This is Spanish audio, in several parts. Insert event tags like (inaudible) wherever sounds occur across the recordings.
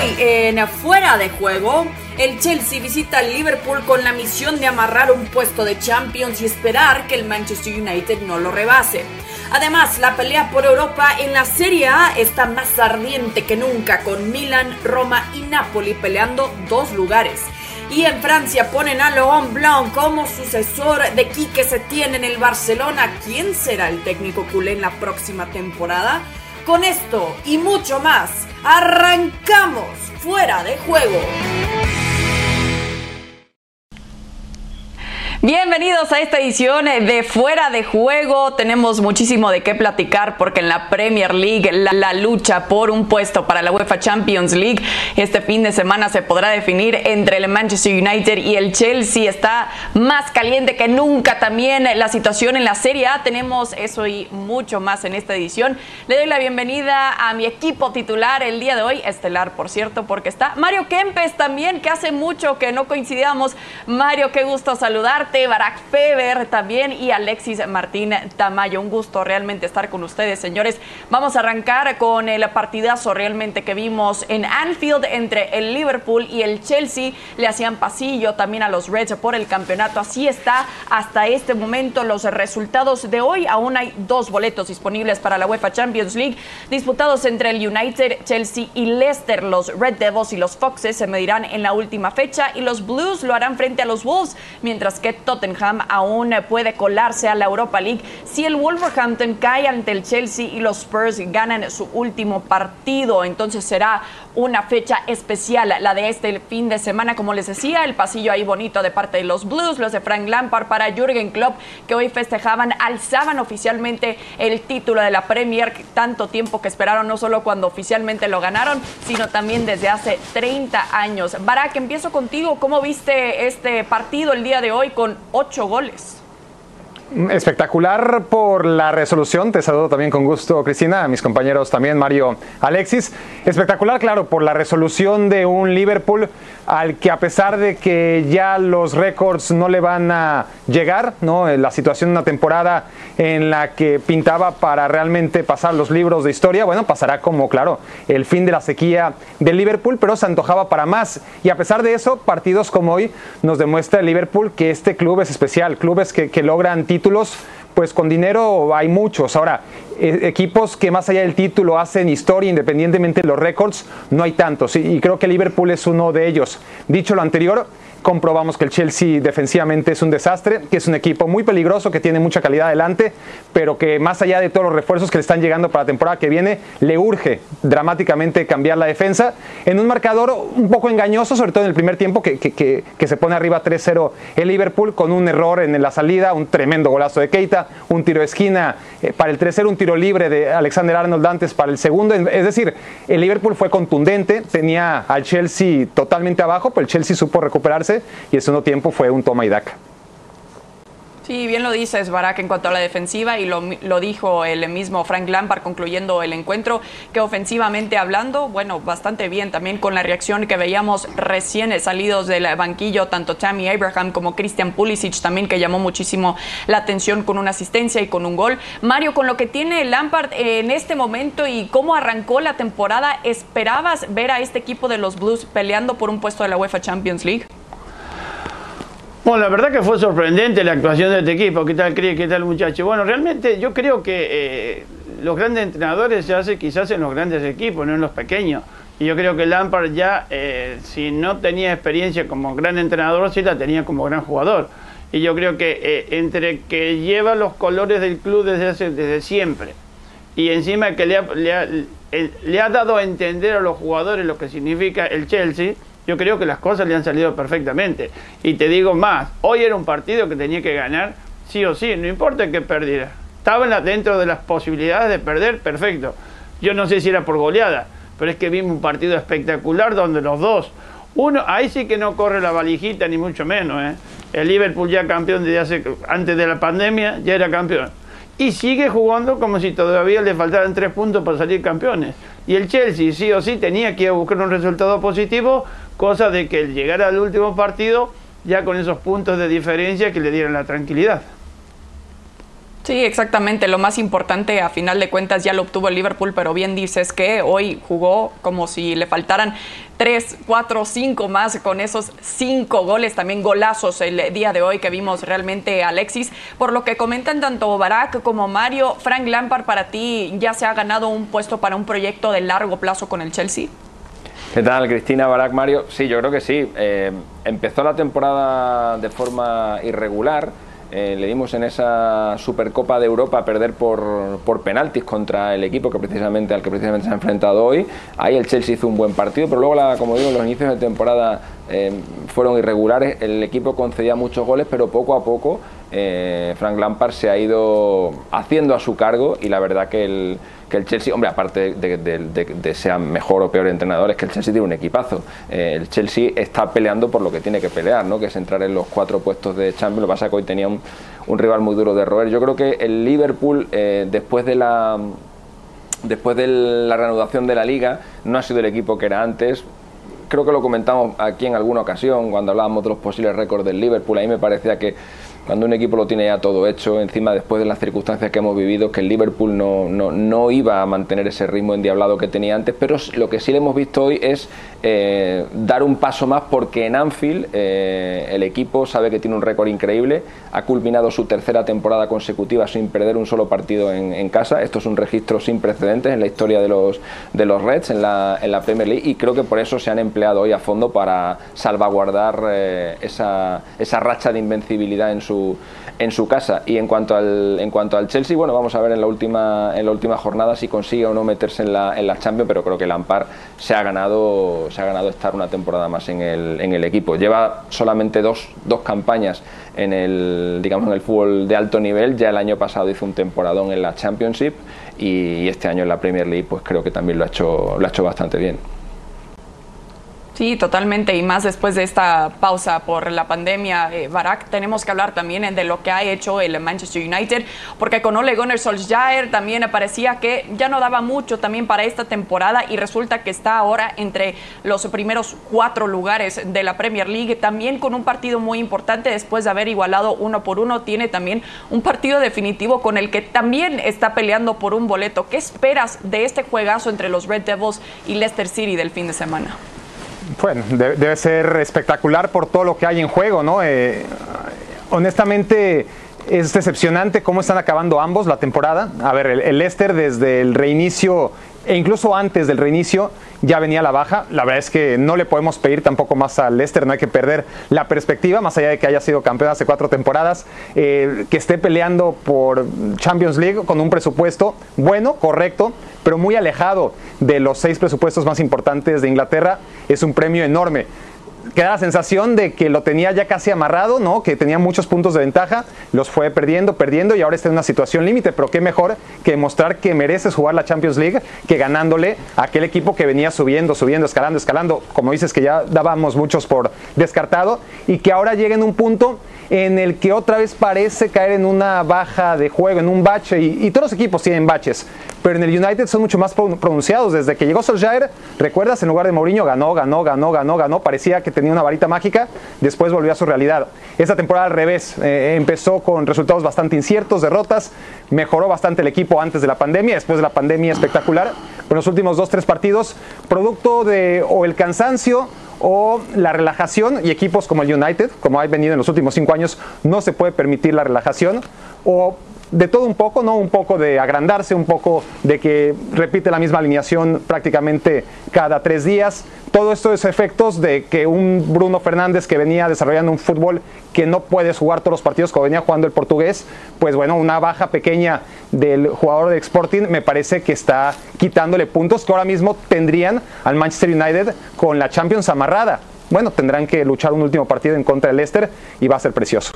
Hoy en Fuera de Juego, el Chelsea visita al Liverpool con la misión de amarrar un puesto de Champions y esperar que el Manchester United no lo rebase. Además, la pelea por Europa en la Serie A está más ardiente que nunca, con Milan, Roma y Napoli peleando dos lugares. Y en Francia ponen a Laurent Blanc como sucesor de Quique Setién en el Barcelona. ¿Quién será el técnico culé en la próxima temporada? Con esto y mucho más, arrancamos fuera de juego. Bienvenidos a esta edición de Fuera de Juego. Tenemos muchísimo de qué platicar porque en la Premier League la, lucha por un puesto para la UEFA Champions League este fin de semana se podrá definir entre el Manchester United y el Chelsea. Está más caliente que nunca también la situación en la Serie A. Tenemos eso y mucho más en esta edición. Le doy la bienvenida a mi equipo titular el día de hoy, estelar por cierto, porque está Mario Kempes también, que hace mucho que no coincidíamos. Mario, qué gusto saludarte. Barack Feber también y Alexis Martín Tamayo. Un gusto realmente estar con ustedes, señores. Vamos a arrancar con el partidazo realmente que vimos en Anfield entre el Liverpool y el Chelsea. Le hacían pasillo también a los Reds por el campeonato. Así está hasta este momento los resultados de hoy. Aún hay dos boletos disponibles para la UEFA Champions League disputados entre el United, Chelsea y Leicester. Los Red Devils y los Foxes se medirán en la última fecha y los Blues lo harán frente a los Wolves, mientras que Tottenham aún puede colarse a la Europa League si el Wolverhampton cae ante el Chelsea y los Spurs ganan su último partido. Entonces será una fecha especial, la de este fin de semana. Como les decía, el pasillo ahí bonito de parte de los Blues, los de Frank Lampard para Jürgen Klopp, que hoy festejaban, alzaban oficialmente el título de la Premier, tanto tiempo que esperaron, no solo cuando oficialmente lo ganaron, sino también desde hace 30 años. Barak, empiezo contigo. ¿Cómo viste este partido el día de hoy con ocho goles? Espectacular por la resolución. Te saludo también con gusto, Cristina, a mis compañeros también, Mario, Alexis. Espectacular, claro, por la resolución de un Liverpool al que a pesar de que ya los récords no le van a llegar, ¿no? La situación de una temporada en la que pintaba para realmente pasar los libros de historia, bueno, pasará como, claro, el fin de la sequía del Liverpool, pero se antojaba para más. Y a pesar de eso, partidos como hoy nos demuestra el Liverpool que este club es especial, clubes que, que logran títulos títulos, pues con dinero hay muchos. Ahora, e, equipos que más allá del título hacen historia independientemente de los récords, no hay tantos. Y creo que Liverpool es uno de ellos. Dicho lo anterior, comprobamos que el Chelsea defensivamente es un desastre, que es un equipo muy peligroso, que tiene mucha calidad adelante, pero que más allá de todos los refuerzos que le están llegando para la temporada que viene, le urge dramáticamente cambiar la defensa en un marcador un poco engañoso, sobre todo en el primer tiempo, que, que, se pone arriba 3-0 el Liverpool con un error en la salida, un tremendo golazo de Keita, un tiro de esquina eh, para el 3-0, un tiro libre de Alexander Arnold antes para el segundo. Es decir, el Liverpool fue contundente, tenía al Chelsea totalmente abajo, pero el Chelsea supo recuperarse y el segundo tiempo fue un toma y daca. Sí, bien lo dices, Barak, en cuanto a la defensiva, y lo, lo, dijo el mismo Frank Lampard concluyendo el encuentro, que ofensivamente hablando, bueno, bastante bien también con la reacción que veíamos recién salidos del banquillo, tanto Tammy Abraham como Christian Pulisic también, que llamó muchísimo la atención con una asistencia y con un gol. Mario, con lo que tiene Lampard en este momento y cómo arrancó la temporada, ¿esperabas ver a este equipo de los Blues peleando por un puesto de la UEFA Champions League? Bueno, la verdad que fue sorprendente la actuación de este equipo. ¿Qué tal, Cris? ¿Qué tal, muchacho? Bueno, realmente yo creo que eh, los grandes entrenadores se hacen quizás en los grandes equipos, no en los pequeños. Y yo creo que Lampard ya, eh, si no tenía experiencia como gran entrenador, sí la tenía como gran jugador. Y yo creo que eh, entre que lleva los colores del club desde, hace, desde siempre y encima que le ha, le ha dado a entender a los jugadores lo que significa el Chelsea, yo creo que las cosas le han salido perfectamente. Y te digo más, hoy era un partido que tenía que ganar sí o sí, no importa que perdiera. Estaba dentro de las posibilidades de perder, perfecto. Yo no sé si era por goleada, pero es que vimos un partido espectacular donde los dos, uno, ahí sí que no corre la valijita ni mucho menos. ¿eh? El Liverpool ya campeón desde hace, antes de la pandemia, ya era campeón. Y sigue jugando como si todavía le faltaran tres puntos para salir campeones. Y el Chelsea sí o sí tenía que ir a buscar un resultado positivo cosa de que llegar al último partido ya con esos puntos de diferencia que le dieran la tranquilidad. Sí, exactamente. Lo más importante, a final de cuentas, ya lo obtuvo el Liverpool, pero bien dices que hoy jugó como si le faltaran tres, cuatro, cinco más con esos cinco goles, también golazos el día de hoy que vimos realmente Alexis. Por lo que comentan tanto Barak como Mario, Frank Lampard para ti ya se ha ganado un puesto para un proyecto de largo plazo con el Chelsea. ¿Qué tal, Cristina, Barak, Mario? Sí, yo creo que sí. Eh, empezó la temporada de forma irregular eh, le dimos en esa Supercopa de Europa perder por, por, penaltis contra el equipo que precisamente al que precisamente se ha enfrentado hoy. Ahí el Chelsea hizo un buen partido, pero luego, la, como digo, los inicios de temporada eh, fueron irregulares. El equipo concedía muchos goles, pero poco a poco eh, Frank Lampard se ha ido haciendo a su cargo y la verdad que el que el Chelsea, hombre, aparte de, que sea mejor o peor entrenador, es que el Chelsea tiene un equipazo. Eh, el Chelsea está peleando por lo que tiene que pelear, ¿no? que es entrar en los cuatro puestos de Champions. Lo que pasa es que hoy tenía un, rival muy duro de roer. Yo creo que el Liverpool, eh, después de la después de la reanudación de la liga, no ha sido el equipo que era antes. Creo que lo comentamos aquí en alguna ocasión cuando hablábamos de los posibles récords del Liverpool. Ahí me parecía que cuando un equipo lo tiene ya todo hecho, encima después de las circunstancias que hemos vivido, que el Liverpool no, no, no iba a mantener ese ritmo endiablado que tenía antes, pero lo que sí le hemos visto hoy es eh, dar un paso más porque en Anfield eh, el equipo sabe que tiene un récord increíble, ha culminado su tercera temporada consecutiva sin perder un solo partido en, casa, esto es un registro sin precedentes en la historia de los, de los Reds en la, en la Premier League y creo que por eso se han empleado hoy a fondo para salvaguardar eh, esa, esa racha de invencibilidad en su en su casa. Y en cuanto al, en cuanto al Chelsea, bueno, vamos a ver en la última, en la última jornada si consigue o no meterse en la, en la Champions, pero creo que Lampard se ha ganado, se ha ganado estar una temporada más en el, en el equipo. Lleva solamente dos, dos campañas en el, digamos, en el fútbol de alto nivel. Ya el año pasado hizo un temporadón en la Championship y este año en la Premier League pues creo que también lo ha hecho, lo ha hecho bastante bien. Sí, totalmente. Y más después de esta pausa por la pandemia, eh, Barak, tenemos que hablar también de lo que ha hecho el Manchester United, porque con Ole Gunnar Solskjaer también parecía que ya no daba mucho también para esta temporada y resulta que está ahora entre los primeros cuatro lugares de la Premier League, también con un partido muy importante después de haber igualado uno por uno, tiene también un partido definitivo con el que también está peleando por un boleto. ¿Qué esperas de este juegazo entre los Red Devils y Leicester City del fin de semana? Bueno, debe ser espectacular por todo lo que hay en juego, ¿no? Eh, honestamente, es decepcionante cómo están acabando ambos la temporada. A ver, el, el Leicester desde el reinicio e incluso antes del reinicio ya venía la baja. La verdad es que no le podemos pedir tampoco más al Leicester, no hay que perder la perspectiva, más allá de que haya sido campeón hace cuatro temporadas, eh, que esté peleando por Champions League con un presupuesto bueno, correcto, pero muy alejado de los seis presupuestos más importantes de Inglaterra, es un premio enorme queda la sensación de que lo tenía ya casi amarrado, ¿no? Que tenía muchos puntos de ventaja, los fue perdiendo, perdiendo y ahora está en una situación límite, pero qué mejor que mostrar que mereces jugar la Champions League que ganándole a aquel equipo que venía subiendo, subiendo, escalando, escalando, como dices que ya dábamos muchos por descartado y que ahora llega en un punto en el que otra vez parece caer en una baja de juego, en un bache, y, todos los equipos tienen baches, pero en el United son mucho más pronunciados. Desde que llegó Solskjaer, recuerdas, en lugar de Mourinho ganó, ganó, ganó, ganó, ganó, parecía que tenía una varita mágica, después volvió a su realidad. Esta temporada al revés, eh, empezó con resultados bastante inciertos, derrotas, mejoró bastante el equipo antes de la pandemia, después de la pandemia espectacular, pero los últimos dos, tres partidos, producto de o el cansancio, o la relajación y equipos como el United, como ha venido en los últimos cinco años, no se puede permitir la relajación o de todo un poco, ¿no? Un poco de agrandarse, un poco de que repite la misma alineación prácticamente cada tres días. Todo esto es efectos de que un Bruno Fernández que venía desarrollando un fútbol que no puedes jugar todos los partidos como venía jugando el portugués, pues bueno, una baja pequeña del jugador de Sporting me parece que está quitándole puntos que ahora mismo tendrían al Manchester United con la Champions amarrada. Bueno, tendrán que luchar un último partido en contra del Leicester y va a ser precioso.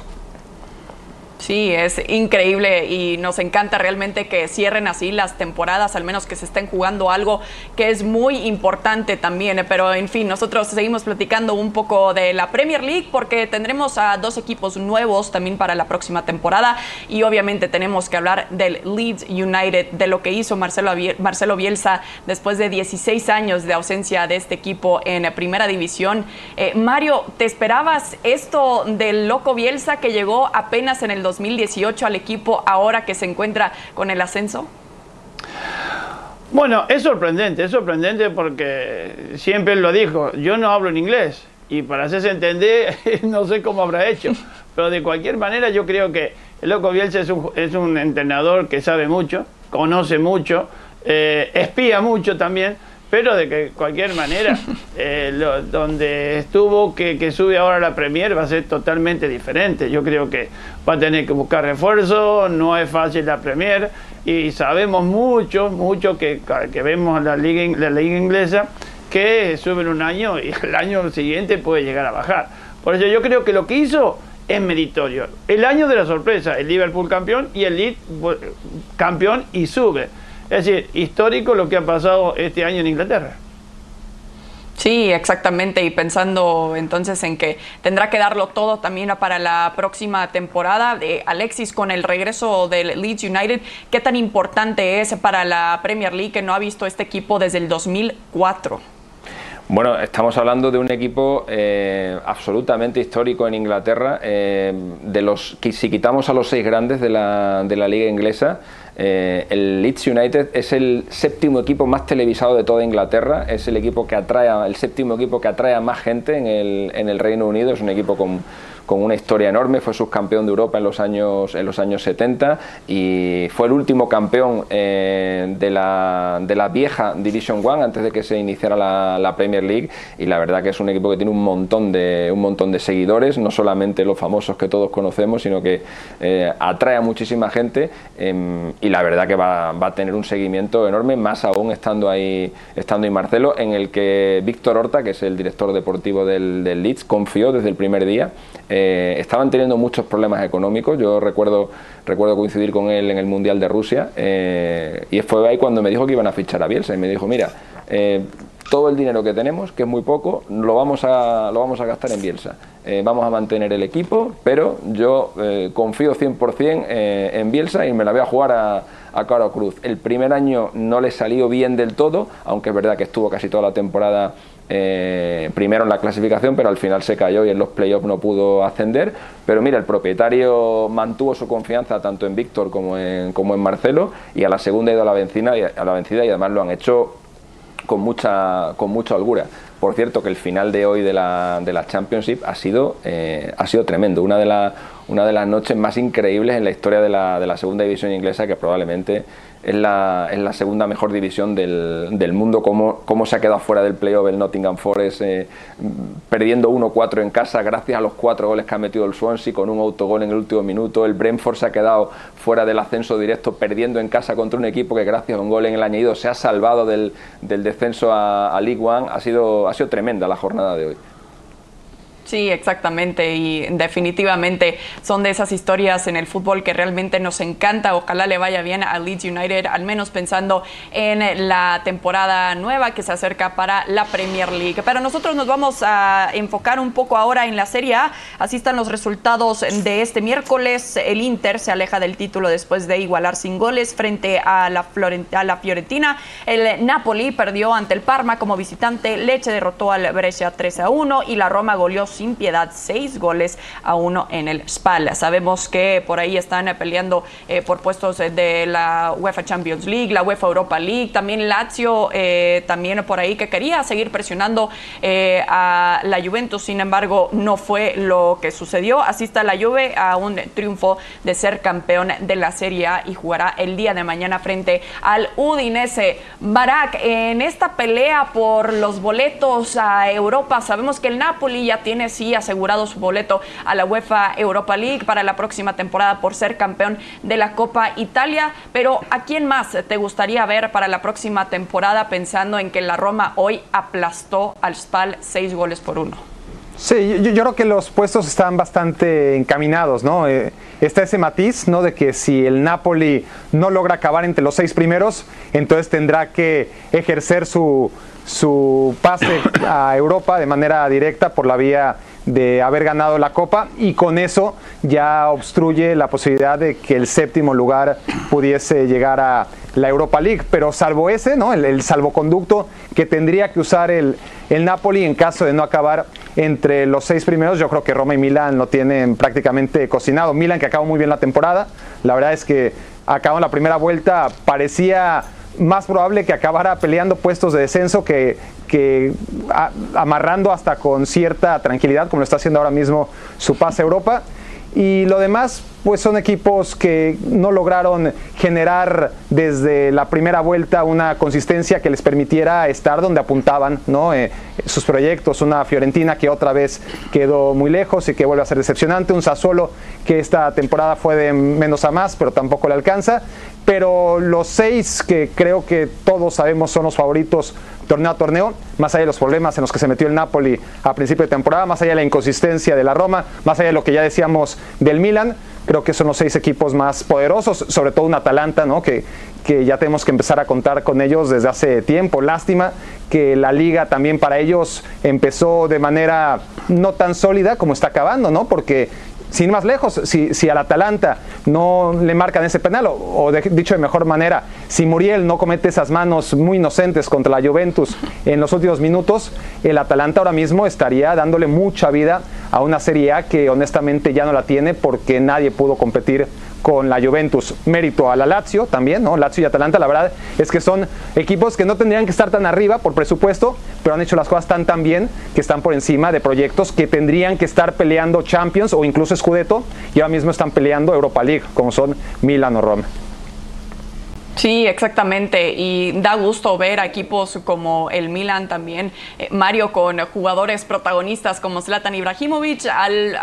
Sí, es increíble y nos encanta realmente que cierren así las temporadas, al menos que se estén jugando algo que es muy importante también. Pero en fin, nosotros seguimos platicando un poco de la Premier League porque tendremos a dos equipos nuevos también para la próxima temporada y obviamente tenemos que hablar del Leeds United, de lo que hizo Marcelo, Marcelo Bielsa después de 16 años de ausencia de este equipo en primera división. Eh, Mario, ¿te esperabas esto del loco Bielsa que llegó apenas en el 2000? 2018 al equipo ahora que se encuentra con el ascenso? Bueno, es sorprendente, es sorprendente porque siempre lo dijo, yo no hablo en inglés y para hacerse entender (laughs) no sé cómo habrá hecho, pero de cualquier manera yo creo que el Loco Bielsa es un, es un entrenador que sabe mucho, conoce mucho, eh, espía mucho también, pero de que cualquier manera, (laughs) eh, donde estuvo, que, que, sube ahora la Premier, va a ser totalmente diferente. Yo creo que va a tener que buscar refuerzo, no es fácil la Premier, y sabemos mucho, mucho que, que vemos la liga, la liga inglesa, que suben un año y (laughs) el año siguiente puede llegar a bajar. Por eso yo creo que lo que hizo es meritorio. El año de la sorpresa, el Liverpool campeón y el Leeds campeón y sube. Es decir, histórico lo que ha pasado este año en Inglaterra. Sí, exactamente. Y pensando entonces en que tendrá que darlo todo también para la próxima temporada. de Alexis, con el regreso del Leeds United, ¿qué tan importante es para la Premier League que no ha visto este equipo desde el 2004? Bueno, estamos hablando de un equipo eh, absolutamente histórico en Inglaterra. Eh, de los, si quitamos a los seis grandes de la, de la liga inglesa, eh, el Leeds United es el séptimo equipo más televisado de toda Inglaterra, es el equipo que atrae, el séptimo equipo que atrae a más gente en el, en el Reino Unido, es un equipo con con una historia enorme, fue subcampeón de Europa en los años, en los años 70 y fue el último campeón eh, de, la, de la vieja Division One antes de que se iniciara la, Premier League y la verdad que es un equipo que tiene un montón de, un montón de seguidores, no solamente los famosos que todos conocemos, sino que eh, atrae a muchísima gente em, y la verdad que va, va, a tener un seguimiento enorme, más aún estando ahí, estando ahí Marcelo, en el que Víctor Horta, que es el director deportivo del, del Leeds, confió desde el primer día eh, estaban teniendo muchos problemas económicos. Yo recuerdo, recuerdo coincidir con él en el Mundial de Rusia eh, y fue ahí cuando me dijo que iban a fichar a Bielsa y me dijo, mira, eh, todo el dinero que tenemos, que es muy poco, lo vamos a, lo vamos a gastar en Bielsa. vamos a mantener el equipo, pero yo confío 100% en Bielsa y me la voy a jugar a, a Caro Cruz. El primer año no le salió bien del todo, aunque es verdad que estuvo casi toda la temporada eh, primero en la clasificación, pero al final se cayó y en los playoffs no pudo ascender. Pero mira, el propietario mantuvo su confianza tanto en Víctor como en, como en Marcelo y a la segunda ha ido a la, a la vencida y además lo han hecho con mucha, con mucha holgura. Por cierto, que el final de hoy de la, de la Championship ha sido, eh, ha sido tremendo. Una de, la, una de las noches más increíbles en la historia de la, de la segunda división inglesa que probablemente es la, es la segunda mejor división del, del mundo, cómo, cómo, se ha quedado fuera del playoff el Nottingham Forest, eh, perdiendo 1-4 en casa gracias a los cuatro goles que ha metido el Swansea con un autogol en el último minuto, el Brentford se ha quedado fuera del ascenso directo, perdiendo en casa contra un equipo que gracias a un gol en el añadido se ha salvado del, del descenso a, a League One, ha sido, ha sido tremenda la jornada de hoy. Sí, exactamente. Y definitivamente son de esas historias en el fútbol que realmente nos encanta. Ojalá le vaya bien a Leeds United, al menos pensando en la temporada nueva que se acerca para la Premier League. Pero nosotros nos vamos a enfocar un poco ahora en la Serie A. Así están los resultados de este miércoles. El Inter se aleja del título después de igualar sin goles frente a la, a la Fiorentina. El Napoli perdió ante el Parma como visitante. Leche derrotó al Brescia 3 a 1 y la Roma goleó sin piedad, seis goles a uno en el Spal. Sabemos que por ahí están peleando eh, por puestos de la UEFA Champions League, la UEFA Europa League, también Lazio, eh, también por ahí que quería seguir presionando eh, a la Juventus, sin embargo no fue lo que sucedió. Así está la Juve a un triunfo de ser campeón de la Serie A y jugará el día de mañana frente al Udinese. Barak, en esta pelea por los boletos a Europa, sabemos que el Napoli ya tiene sí asegurado su boleto a la UEFA Europa League para la próxima temporada por ser campeón de la Copa Italia. Pero ¿a quién más te gustaría ver para la próxima temporada pensando en que la Roma hoy aplastó al Spal seis goles por uno? Sí, yo, creo que los puestos están bastante encaminados, ¿no? Eh, está ese matiz, ¿no? De que si el Napoli no logra acabar entre los seis primeros, entonces tendrá que ejercer su, su pase a Europa de manera directa por la vía de haber ganado la Copa y con eso ya obstruye la posibilidad de que el séptimo lugar pudiese llegar a la Europa League. Pero salvo ese, ¿no? el, salvoconducto que tendría que usar el, el Napoli en caso de no acabar entre los seis primeros, yo creo que Roma y Milan lo tienen prácticamente cocinado. Milan que acabó muy bien la temporada, la verdad es que acabó la primera vuelta, parecía más probable que acabara peleando puestos de descenso que, amarrando hasta con cierta tranquilidad, como lo está haciendo ahora mismo su pase Europa. Y lo demás, pues son equipos que no lograron generar desde la primera vuelta una consistencia que les permitiera estar donde apuntaban ¿no? Eh, sus proyectos. Una Fiorentina que otra vez quedó muy lejos y que vuelve a ser decepcionante. Un Sassuolo que esta temporada fue de menos a más, pero tampoco le alcanza. Pero los seis que creo que todos sabemos son los favoritos torneo a torneo, más allá de los problemas en los que se metió el Napoli a principio de temporada, más allá de la inconsistencia de la Roma, más allá de lo que ya decíamos del Milan, creo que son los seis equipos más poderosos, sobre todo un Atalanta, ¿no? que, que ya tenemos que empezar a contar con ellos desde hace tiempo. Lástima que la liga también para ellos empezó de manera no tan sólida como está acabando, ¿no? Porque sin más lejos, si, si, al Atalanta no le marcan ese penal, o, dicho de mejor manera, si Muriel no comete esas manos muy inocentes contra la Juventus en los últimos minutos, el Atalanta ahora mismo estaría dándole mucha vida a una Serie A que honestamente ya no la tiene porque nadie pudo competir con la Juventus. Mérito a la Lazio también, ¿no? Lazio y Atalanta, la verdad es que son equipos que no tendrían que estar tan arriba por presupuesto, pero han hecho las cosas tan bien que están por encima de proyectos que tendrían que estar peleando Champions o incluso Scudetto y ahora mismo están peleando Europa League, como son Milan o Roma. Sí, exactamente. Y da gusto ver a equipos como el Milan también, eh, Mario, con jugadores protagonistas como Zlatan Ibrahimovic. Al,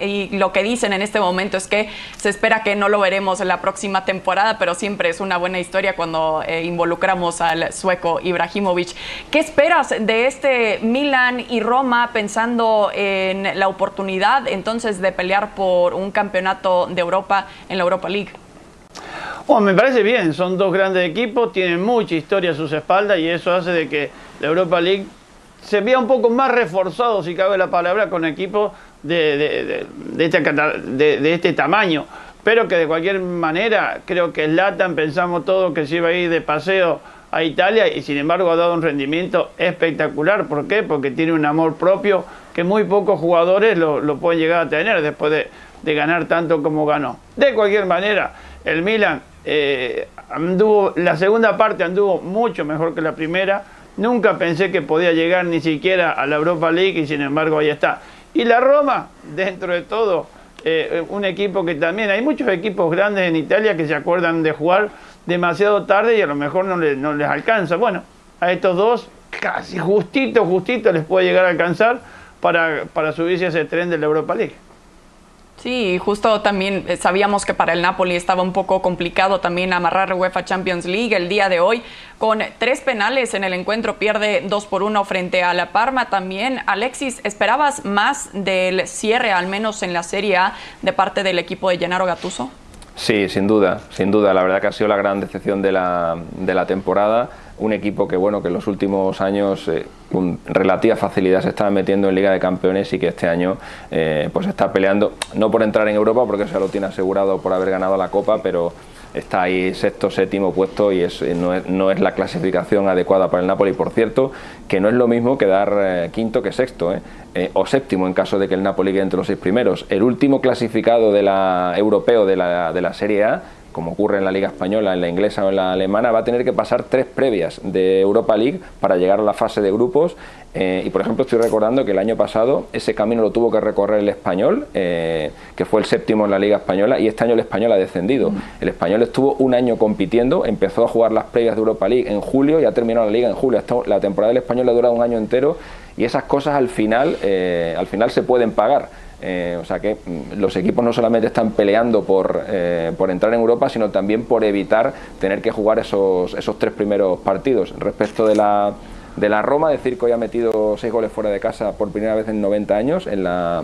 y lo que dicen en este momento es que se espera que no lo veremos en la próxima temporada, pero siempre es una buena historia cuando eh, involucramos al sueco Ibrahimovic. ¿Qué esperas de este Milan y Roma pensando en la oportunidad entonces de pelear por un campeonato de Europa en la Europa League? Bueno, me parece bien, son dos grandes equipos, tienen mucha historia a sus espaldas y eso hace de que la Europa League se vea un poco más reforzado, si cabe la palabra, con equipos de, este, tamaño. Pero que de cualquier manera, creo que Latan pensamos todo que se iba a ir de paseo a Italia y sin embargo ha dado un rendimiento espectacular. ¿Por qué? Porque tiene un amor propio que muy pocos jugadores lo pueden llegar a tener después de ganar tanto como ganó. De cualquier manera, el Milan eh, anduvo, la segunda parte anduvo mucho mejor que la primera. Nunca pensé que podía llegar ni siquiera a la Europa League y sin embargo ahí está. Y la Roma, dentro de todo, eh, un equipo que también, hay muchos equipos grandes en Italia que se acuerdan de jugar demasiado tarde y a lo mejor no, no les alcanza. Bueno, a estos dos casi justito, justito les puede llegar a alcanzar para, para subirse a ese tren de la Europa League. Sí, justo también eh, sabíamos que para el Napoli estaba un poco complicado también amarrar UEFA Champions League el día de hoy. Con tres penales en el encuentro, pierde dos por uno frente a La Parma también. Alexis, ¿esperabas más del cierre, al menos en la Serie A, de parte del equipo de Gennaro Gattuso? Sí, sin duda, sin duda. La verdad que ha sido la gran decepción de la, de la temporada un equipo que bueno que en los últimos años eh, con relativa facilidad se estaba metiendo en Liga de Campeones y que este año eh, pues está peleando no por entrar en Europa porque se lo tiene asegurado por haber ganado la Copa pero está ahí sexto, séptimo puesto y es, no, es, no, es, la clasificación adecuada para el Napoli. Por cierto, que no es lo mismo quedar eh, quinto que sexto, o séptimo en caso de que el Napoli quede entre los seis primeros. El último clasificado de la, europeo de la, de la Serie A como ocurre en la Liga Española, en la inglesa o en la alemana, va a tener que pasar tres previas de Europa League para llegar a la fase de grupos. Eh, y por ejemplo, estoy recordando que el año pasado ese camino lo tuvo que recorrer el español, eh, que fue el séptimo en la Liga Española, y este año el español ha descendido. Mm. El español estuvo un año compitiendo, empezó a jugar las previas de Europa League en julio y ha terminado la Liga en julio. La temporada del español ha durado un año entero y esas cosas al final, eh, al final se pueden pagar. Eh, o sea que mm, los equipos no solamente están peleando por, eh, por, entrar en Europa, sino también por evitar tener que jugar esos, esos tres primeros partidos. Respecto de la, de la Roma, decir que hoy ha metido seis goles fuera de casa por primera vez en 90 años en la,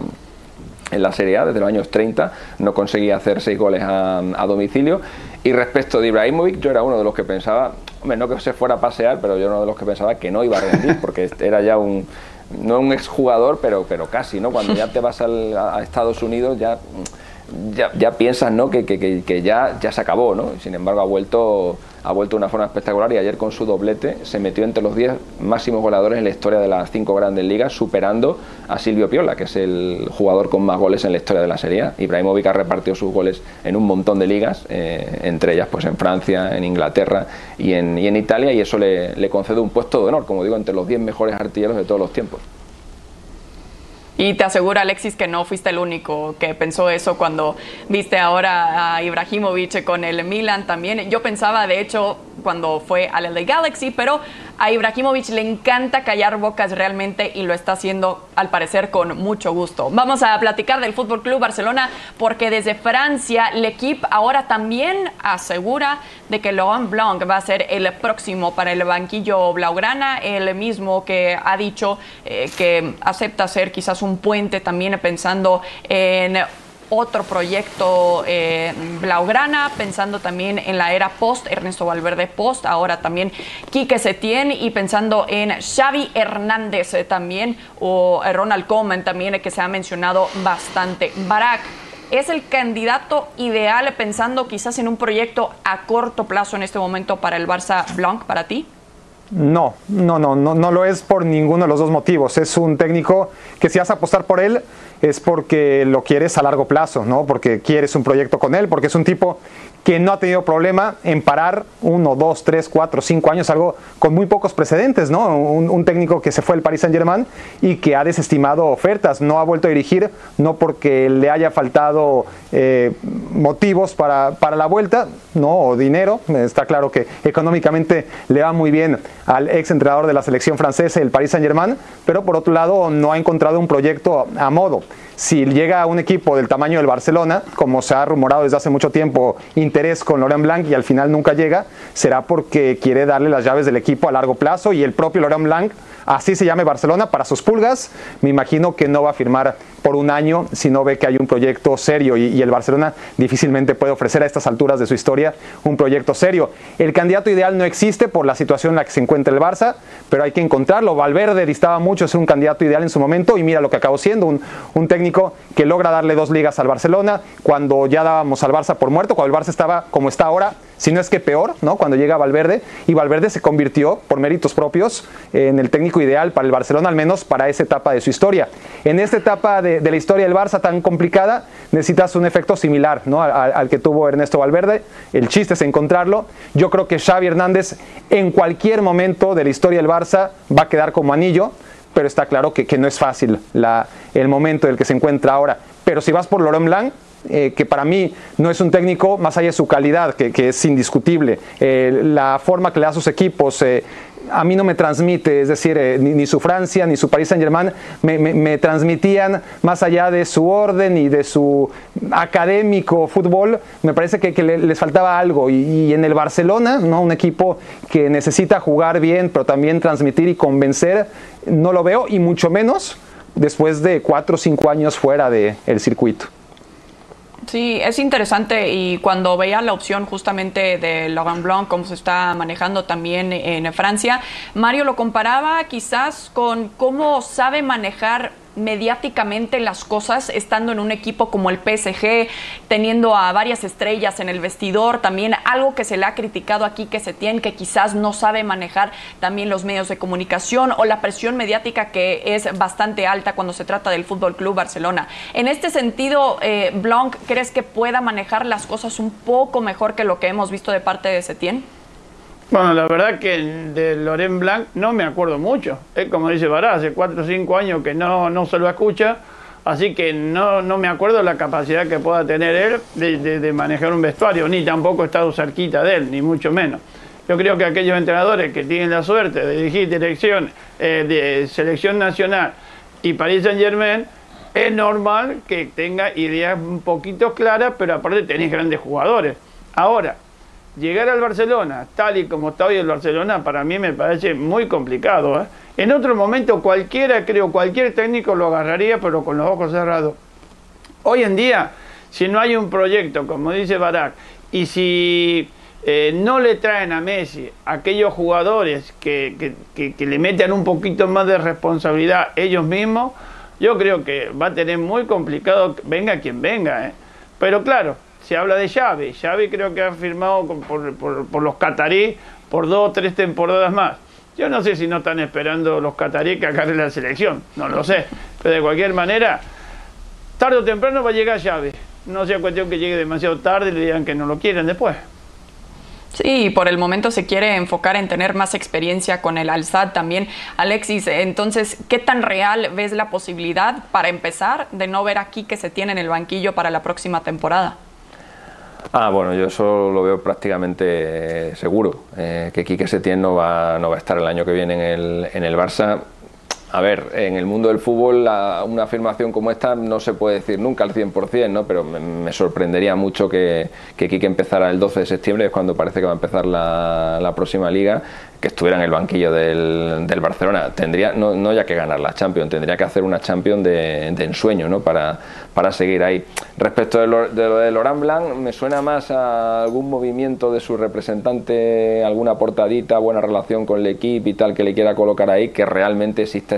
en la Serie A, desde los años 30, no conseguía hacer seis goles a, a domicilio. Y respecto de Ibrahimovic, yo era uno de los que pensaba, hombre, no que se fuera a pasear, pero yo era uno de los que pensaba que no iba a rendir, porque era ya un no un exjugador, pero, pero casi, ¿no? Cuando ya te vas a Estados Unidos ya ya, piensas ¿no? que, que, ya, ya se acabó, ¿no? Sin embargo, ha vuelto, ha vuelto de una forma espectacular y ayer con su doblete se metió entre los 10 máximos goleadores en la historia de las cinco grandes ligas, superando a Silvio Piola, que es el jugador con más goles en la historia de la Serie A. Ibrahimovic ha repartido sus goles en un montón de ligas, eh, entre ellas pues en Francia, en Inglaterra y en, y en Italia, y eso le, le concede un puesto de honor, como digo, entre los 10 mejores artilleros de todos los tiempos. Y te aseguro, Alexis, que no fuiste el único que pensó eso cuando viste ahora a Ibrahimovic con el Milan también. Yo pensaba, de hecho, cuando fue al LA Galaxy, pero a Ibrahimovic le encanta callar bocas realmente y lo está haciendo al parecer con mucho gusto. Vamos a platicar del Fútbol Club Barcelona porque desde Francia el equipo ahora también asegura de que Laurent Blanc va a ser el próximo para el banquillo blaugrana, el mismo que ha dicho eh, que acepta ser quizás un puente también pensando en otro proyecto eh, Blaugrana, pensando también en la era post, Ernesto Valverde post, ahora también Quique Setién y pensando en Xavi Hernández eh, también, o eh, Ronald Koeman también, que se ha mencionado bastante. Barak, ¿es el candidato ideal pensando quizás en un proyecto a corto plazo en este momento para el Barça Blanc, para ti? No, no, no, no, no lo es por ninguno de los dos motivos. Es un técnico que si vas a apostar por él es porque lo quieres a largo plazo, ¿no? Porque quieres un proyecto con él, porque es un tipo que no ha tenido problema en parar uno, dos, tres, cuatro, cinco años, algo con muy pocos precedentes, ¿no? Un, técnico que se fue al Paris Saint Germain y que ha desestimado ofertas, no ha vuelto a dirigir, no porque le haya faltado eh, motivos para, para, la vuelta, no, o dinero, está claro que económicamente le va muy bien al ex entrenador de la selección francesa, el Paris Saint Germain, pero por otro lado no ha encontrado un proyecto a modo si llega un equipo del tamaño del Barcelona, como se ha rumorado desde hace mucho tiempo, interés con Laurent Blanc y al final nunca llega, será porque quiere darle las llaves del equipo a largo plazo y el propio Laurent Blanc así se llame Barcelona para sus pulgas, me imagino que no va a firmar por un año si no ve que hay un proyecto serio y, el Barcelona difícilmente puede ofrecer a estas alturas de su historia un proyecto serio. El candidato ideal no existe por la situación en la que se encuentra el Barça, pero hay que encontrarlo. Valverde distaba mucho ser un candidato ideal en su momento y mira lo que acabó siendo, un, un técnico que logra darle dos ligas al Barcelona cuando ya dábamos al Barça por muerto, cuando el Barça estaba como está ahora, si no es que peor, ¿no? Cuando llega Valverde y Valverde se convirtió por méritos propios en el técnico ideal para el Barcelona, al menos para esa etapa de su historia. En esta etapa de, la historia del Barça tan complicada, necesitas un efecto similar ¿no? al, que tuvo Ernesto Valverde. El chiste es encontrarlo. Yo creo que Xavi Hernández en cualquier momento de la historia del Barça va a quedar como anillo, pero está claro que, no es fácil el momento en el que se encuentra ahora. Pero si vas por Laurent eh, que para mí no es un técnico más allá de su calidad, que, es indiscutible. Eh, la forma que le da a sus equipos, eh, a mí no me transmite, es decir, ni, su Francia ni su Paris Saint Germain me, transmitían más allá de su orden y de su académico fútbol, me parece que, les faltaba algo. Y, en el Barcelona, ¿no? un equipo que necesita jugar bien, pero también transmitir y convencer, no lo veo, y mucho menos después de cuatro o cinco años fuera del circuito. Sí, es interesante y cuando veía la opción justamente de Laurent Blanc, cómo se está manejando también en Francia, Mario lo comparaba quizás con cómo sabe manejar mediáticamente las cosas estando en un equipo como el PSG, teniendo a varias estrellas en el vestidor, también algo que se le ha criticado aquí que se tiene, que quizás no sabe manejar también los medios de comunicación o la presión mediática que es bastante alta cuando se trata del Fútbol Club Barcelona. En este sentido, eh, Blanc, ¿crees que pueda manejar las cosas un poco mejor que lo que hemos visto de parte de Setién? Bueno, la verdad que de Loren Blanc no me acuerdo mucho. Es como dice Bará, hace 4 o 5 años que no, no se lo escucha, así que no, no me acuerdo la capacidad que pueda tener él de, manejar un vestuario, ni tampoco he estado cerquita de él, ni mucho menos. Yo creo que aquellos entrenadores que tienen la suerte de dirigir dirección eh, de selección nacional y Paris Saint Germain, es normal que tenga ideas un poquito claras, pero aparte tenéis grandes jugadores. Ahora, llegar al Barcelona, tal y como está hoy el Barcelona, para mí me parece muy complicado. ¿eh? En otro momento cualquiera, creo, cualquier técnico lo agarraría, pero con los ojos cerrados. Hoy en día, si no hay un proyecto, como dice Barak, y si eh, no le traen a Messi aquellos jugadores que, que, le meten un poquito más de responsabilidad ellos mismos, yo creo que va a tener muy complicado, venga quien venga. ¿eh? Pero claro, se habla de Xavi. Xavi creo que ha firmado por, los catarí por dos o tres temporadas más. Yo no sé si no están esperando los catarí que agarren la selección, no lo sé. Pero de cualquier manera, tarde o temprano va a llegar Xavi. No sea cuestión que llegue demasiado tarde y le digan que no lo quieren después. Sí, por el momento se quiere enfocar en tener más experiencia con el Alzad también. Alexis, entonces, ¿qué tan real ves la posibilidad, para empezar, de no ver aquí que se tiene en el banquillo para la próxima temporada? Ah, bueno, yo eso lo veo prácticamente eh, seguro, eh, que Quique Setién no va, no va a estar el año que viene en el, en el Barça a ver, en el mundo del fútbol una afirmación como esta no se puede decir nunca al 100%, ¿no? pero me, sorprendería mucho que, que Quique empezara el 12 de septiembre, es cuando parece que va a empezar la, la próxima liga, que estuviera en el banquillo del, Barcelona. Tendría, no, no, ya que ganar la Champions, tendría que hacer una Champions de, de ensueño ¿no? para, para seguir ahí. Respecto de lo de, lo de Laurent Blanc, me suena más a algún movimiento de su representante, alguna portadita, buena relación con el equipo y tal que le quiera colocar ahí, que realmente existe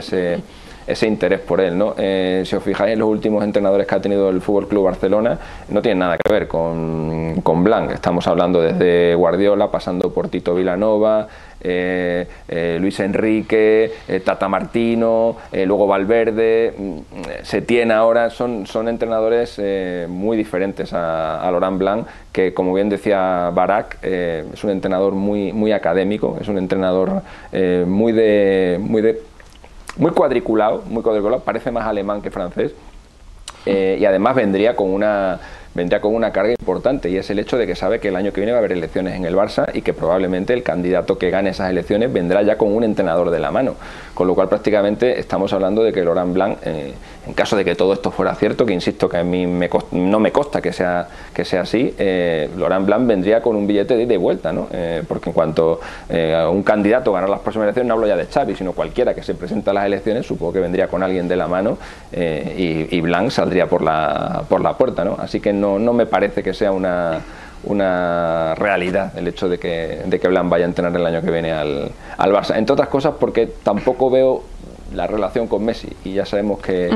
ese interés por él. ¿no? Eh, si os fijáis, los últimos entrenadores que ha tenido el Fútbol Club Barcelona no tienen nada que ver con, con Blanc. Estamos hablando desde Guardiola, pasando por Tito Vilanova, eh, eh, Luis Enrique, Tata Martino, luego Valverde, mm, Setién ahora, son, son entrenadores muy diferentes a, a, Laurent Blanc, que como bien decía Barak, es un entrenador muy, muy académico, es un entrenador muy de. Muy de muy cuadriculado, muy cuadriculado, parece más alemán que francés. Eh, y además vendría con una vendría con una carga importante y es el hecho de que sabe que el año que viene va a haber elecciones en el Barça y que probablemente el candidato que gane esas elecciones vendrá ya con un entrenador de la mano. Con lo cual prácticamente estamos hablando de que Laurent Blanc, eh, en caso de que todo esto fuera cierto, que insisto que a mí no me consta que sea, que sea así, eh, Blanc vendría con un billete de ida y vuelta, ¿no? Eh, porque en cuanto eh, a un candidato ganar las próximas elecciones, no hablo ya de Xavi, sino cualquiera que se presenta a las elecciones, supongo que vendría con alguien de la mano y, y, Blanc saldría por la, por la puerta, ¿no? Así que no, no me parece que sea una una realidad el hecho de que, de que Blanc vaya a entrenar el año que viene al, al Barça. Entre otras cosas porque tampoco veo la relación con Messi y ya sabemos que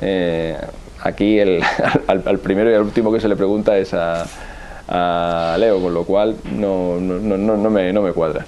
eh, aquí el, (laughs) al, primero y al último que se le pregunta es a, a Leo, con lo cual no, no, no, no, me, no me cuadra.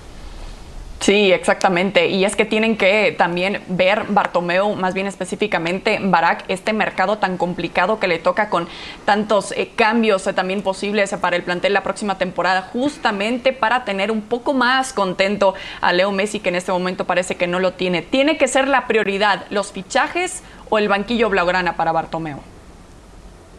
Sí, exactamente. Y es que tienen que también ver Bartomeu, más bien específicamente Barak, este mercado tan complicado que le toca con tantos eh, cambios eh, también posibles para el plantel la próxima temporada, justamente para tener un poco más contento a Leo Messi, que en este momento parece que no lo tiene. Tiene que ser la prioridad, los fichajes o el banquillo blaugrana para Bartomeu.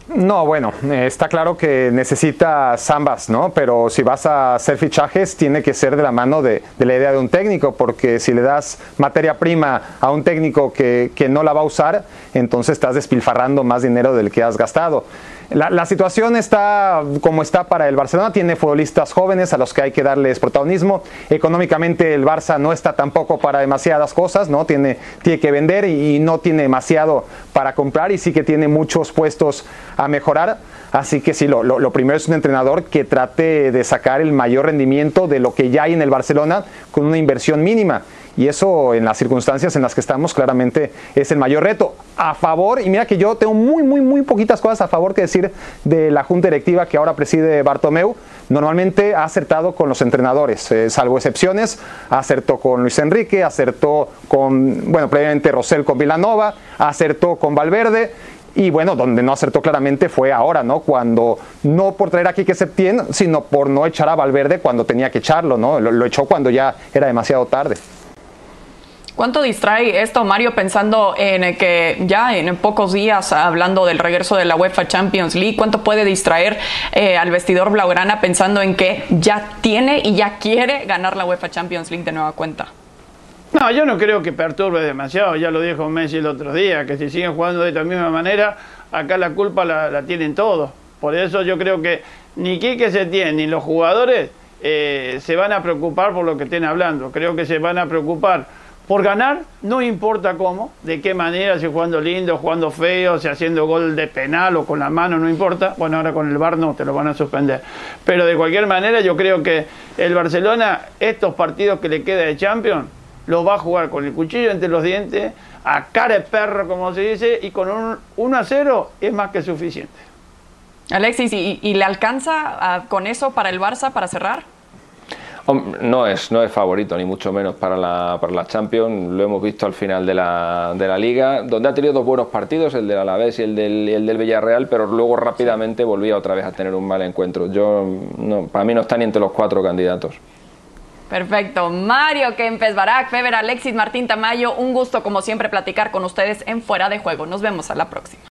No, bueno, eh, está claro que necesita ambas, ¿no? Pero si vas a hacer fichajes, tiene que ser de la mano de, la idea de un técnico, porque si le das materia prima a un técnico que, que no la va a usar, entonces estás despilfarrando más dinero del que has gastado. La, situación está como está para el Barcelona, tiene futbolistas jóvenes a los que hay que darles protagonismo. Económicamente el Barça no está tampoco para demasiadas cosas, ¿no? Tiene, tiene que vender y, no tiene demasiado para comprar y sí que tiene muchos puestos a mejorar. Así que sí, lo, lo, primero es un entrenador que trate de sacar el mayor rendimiento de lo que ya hay en el Barcelona con una inversión mínima y eso en las circunstancias en las que estamos claramente es el mayor reto. A favor, y mira que yo tengo muy, muy, muy poquitas cosas a favor que decir de la junta directiva que ahora preside Bartomeu, normalmente ha acertado con los entrenadores, eh, salvo excepciones, acertó con Luis Enrique, acertó con, bueno, previamente Rosell con Villanova, acertó con Valverde, y bueno, donde no acertó claramente fue ahora, ¿no? Cuando, no por traer aquí que Septién, sino por no echar a Valverde cuando tenía que echarlo, ¿no? lo echó cuando ya era demasiado tarde. ¿Cuánto distrae esto, Mario, pensando en que ya en pocos días, hablando del regreso de la UEFA Champions League, cuánto puede distraer eh, al vestidor Blaugrana pensando en que ya tiene y ya quiere ganar la UEFA Champions League de nueva cuenta? No, yo no creo que perturbe demasiado, ya lo dijo Messi el otro día, que si siguen jugando de esta misma manera, acá la culpa la, tienen todos. Por eso yo creo que ni Quique se tiene, ni los jugadores eh, se van a preocupar por lo que estén hablando. Creo que se van a preocupar por ganar, no importa cómo, de qué manera, si jugando lindo, jugando feo, si haciendo gol de penal o con la mano, no importa. Bueno, ahora con el VAR no, te lo van a suspender. Pero de cualquier manera, yo creo que el Barcelona, estos partidos que le queda de Champions, los va a jugar con el cuchillo entre los dientes, a cara de perro, como se dice, y con un 1 a 0 es más que suficiente. Alexis, ¿y, le alcanza con eso para el Barça para cerrar? No es, no es favorito, ni mucho menos para la, para la Champions. Lo hemos visto al final de la, de la Liga, donde ha tenido dos buenos partidos, el del Alavés y el del, el del Villarreal, pero luego rápidamente volvía otra vez a tener un mal encuentro. Yo, no, para mí no está ni entre los cuatro candidatos. Perfecto. Mario Kempes, Barak, Feber, Alexis, Martín Tamayo, un gusto como siempre platicar con ustedes en Fuera de Juego. Nos vemos a la próxima.